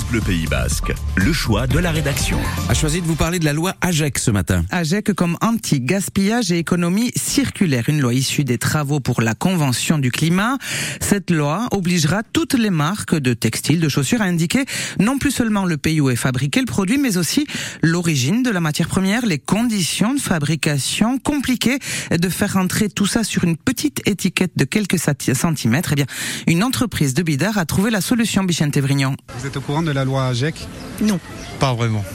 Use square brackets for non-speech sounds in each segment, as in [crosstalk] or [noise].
France Bleu Pays Basque, le choix de la rédaction. A choisi de vous parler de la loi AGEC ce matin. AGEC comme anti-gaspillage et économie circulaire, une loi issue des travaux pour la Convention du climat. Cette loi obligera toutes les marques de textiles, de chaussures à indiquer non plus seulement le pays où est fabriqué le produit, mais aussi l'origine de la matière première, les conditions de fabrication compliquées, de faire entrer tout ça sur une petite étiquette de quelques centimètres. Eh bien, une entreprise de Bidar a trouvé la solution, Bichente Vrignon. Vous êtes au courant de la loi AGEC Non. Pas vraiment. [laughs]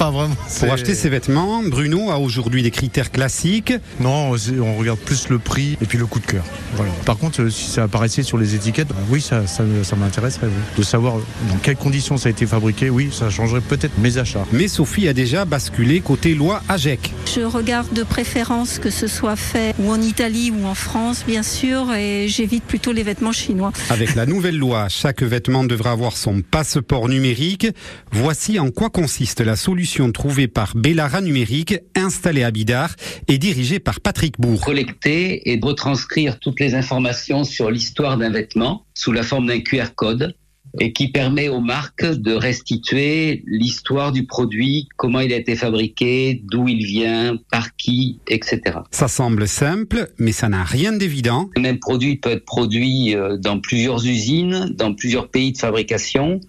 Pas vraiment. Pour acheter ces vêtements, Bruno a aujourd'hui des critères classiques. Non, on regarde plus le prix et puis le coup de cœur. Voilà. Par contre, euh, si ça apparaissait sur les étiquettes, bah oui, ça, ça, m'intéresserait. De savoir dans quelles conditions ça a été fabriqué, oui, ça changerait peut-être mes achats. Mais Sophie a déjà basculé côté loi AGEC. Je regarde de préférence que ce soit fait ou en Italie ou en France, bien sûr, et j'évite plutôt les vêtements chinois. Avec la nouvelle loi, chaque vêtement devra avoir son passeport numérique. Voici en quoi consiste la solution trouvée par Bellara Numérique, installée à Bidar et dirigée par Patrick Bourg. Collecter et retranscrire toutes les informations sur l'histoire d'un vêtement sous la forme d'un QR code et qui permet aux marques de restituer l'histoire du produit, comment il a été fabriqué, d'où il vient, par qui, etc. Ça semble simple, mais ça n'a rien d'évident. Le même produit peut être produit euh, dans plusieurs usines, dans plusieurs pays de fabrication,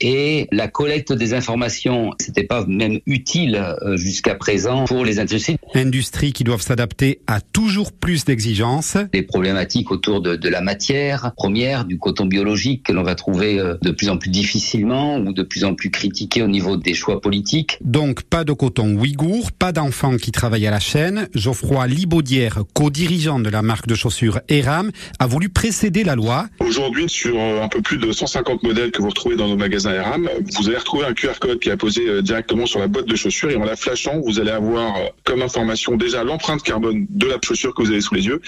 et la collecte des informations, c'était pas même utile euh, jusqu'à présent pour les industries. Industries qui doivent s'adapter à toujours plus d'exigences. Les problématiques autour de, de la matière première, du coton biologique que l'on va trouver euh, de plus en plus difficilement ou de plus en plus critiqué au niveau des choix politiques. Donc pas de coton ouïghour, pas d'enfants qui travaillent à la chaîne. Geoffroy Libaudière, co-dirigeant de la marque de chaussures Eram, a voulu précéder la loi. Aujourd'hui, sur un peu plus de 150 modèles que vous retrouvez dans nos magasins Eram, vous allez retrouver un QR code qui est posé euh, directement sur la boîte de chaussures et en la flashant, vous allez avoir euh, comme information déjà l'empreinte carbone de la chaussure que vous avez sous les yeux.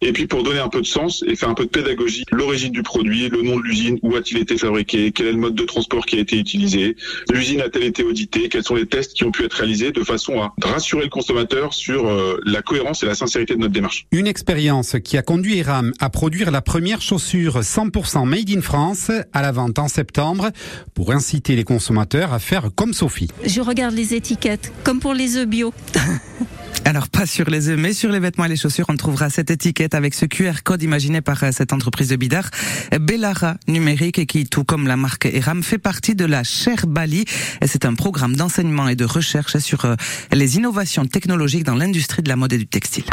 Et puis pour donner un peu de sens et faire un peu de pédagogie, l'origine du produit, le nom de l'usine, où a-t-il été fabriqué quel est le mode de transport qui a été utilisé, l'usine a-t-elle été auditée, quels sont les tests qui ont pu être réalisés de façon à rassurer le consommateur sur euh, la cohérence et la sincérité de notre démarche. Une expérience qui a conduit Eram à produire la première chaussure 100% made in France à la vente en septembre pour inciter les consommateurs à faire comme Sophie. Je regarde les étiquettes, comme pour les œufs bio. [laughs] Alors pas sur les œufs, mais sur les vêtements et les chaussures, on trouvera cette étiquette avec ce QR code imaginé par euh, cette entreprise de Bidar, Bellara Numérique, qui, tout comme la marque Eram, fait partie de la Cher Bali. C'est un programme d'enseignement et de recherche sur euh, les innovations technologiques dans l'industrie de la mode et du textile.